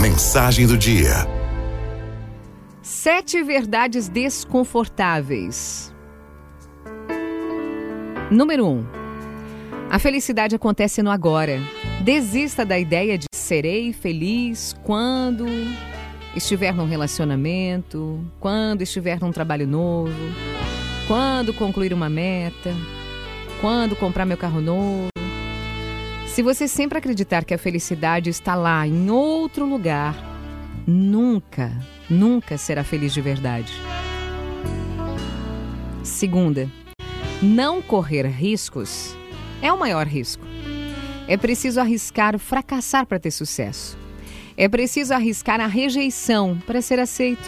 Mensagem do dia. Sete verdades desconfortáveis. Número 1. Um, a felicidade acontece no agora. Desista da ideia de serei feliz quando estiver num relacionamento, quando estiver num trabalho novo, quando concluir uma meta, quando comprar meu carro novo. Se você sempre acreditar que a felicidade está lá em outro lugar, nunca, nunca será feliz de verdade. Segunda, não correr riscos é o maior risco. É preciso arriscar fracassar para ter sucesso. É preciso arriscar a rejeição para ser aceito.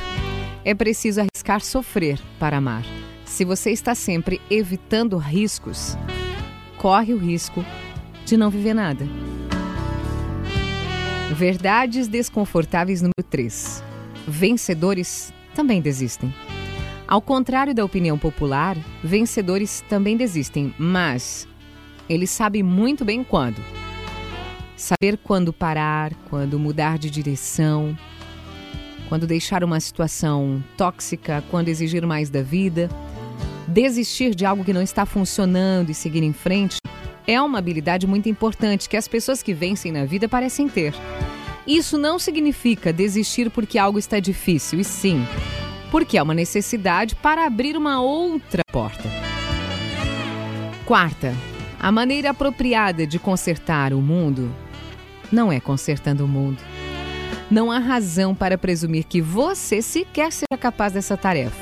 É preciso arriscar sofrer para amar. Se você está sempre evitando riscos, corre o risco de não viver nada. Verdades desconfortáveis número 3. Vencedores também desistem. Ao contrário da opinião popular, vencedores também desistem, mas eles sabem muito bem quando. Saber quando parar, quando mudar de direção, quando deixar uma situação tóxica, quando exigir mais da vida, desistir de algo que não está funcionando e seguir em frente é uma habilidade muito importante que as pessoas que vencem na vida parecem ter. Isso não significa desistir porque algo está difícil, e sim, porque é uma necessidade para abrir uma outra porta. Quarta, a maneira apropriada de consertar o mundo não é consertando o mundo. Não há razão para presumir que você sequer seja capaz dessa tarefa.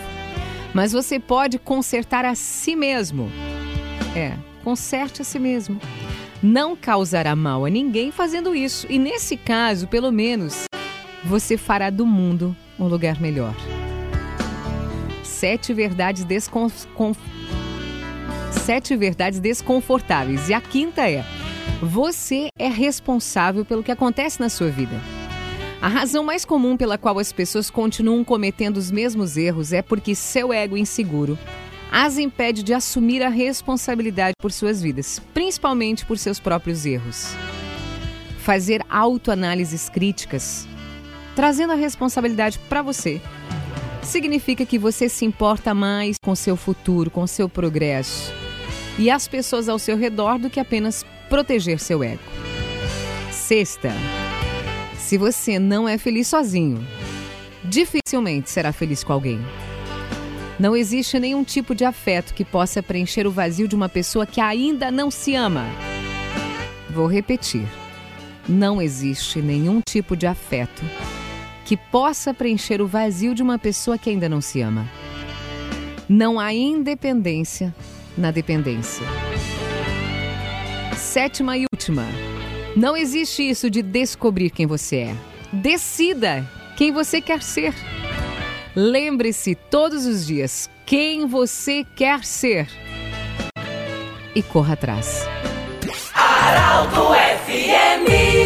Mas você pode consertar a si mesmo. É, conserte a si mesmo. Não causará mal a ninguém fazendo isso, e nesse caso, pelo menos, você fará do mundo um lugar melhor. Sete verdades, descon... Sete verdades desconfortáveis. E a quinta é: você é responsável pelo que acontece na sua vida. A razão mais comum pela qual as pessoas continuam cometendo os mesmos erros é porque seu ego inseguro as impede de assumir a responsabilidade por suas vidas, principalmente por seus próprios erros. Fazer autoanálises críticas, trazendo a responsabilidade para você, significa que você se importa mais com seu futuro, com seu progresso e as pessoas ao seu redor do que apenas proteger seu ego. Sexta, se você não é feliz sozinho, dificilmente será feliz com alguém. Não existe nenhum tipo de afeto que possa preencher o vazio de uma pessoa que ainda não se ama. Vou repetir. Não existe nenhum tipo de afeto que possa preencher o vazio de uma pessoa que ainda não se ama. Não há independência na dependência. Sétima e última. Não existe isso de descobrir quem você é. Decida quem você quer ser. Lembre-se todos os dias quem você quer ser e corra atrás. Arauto FMI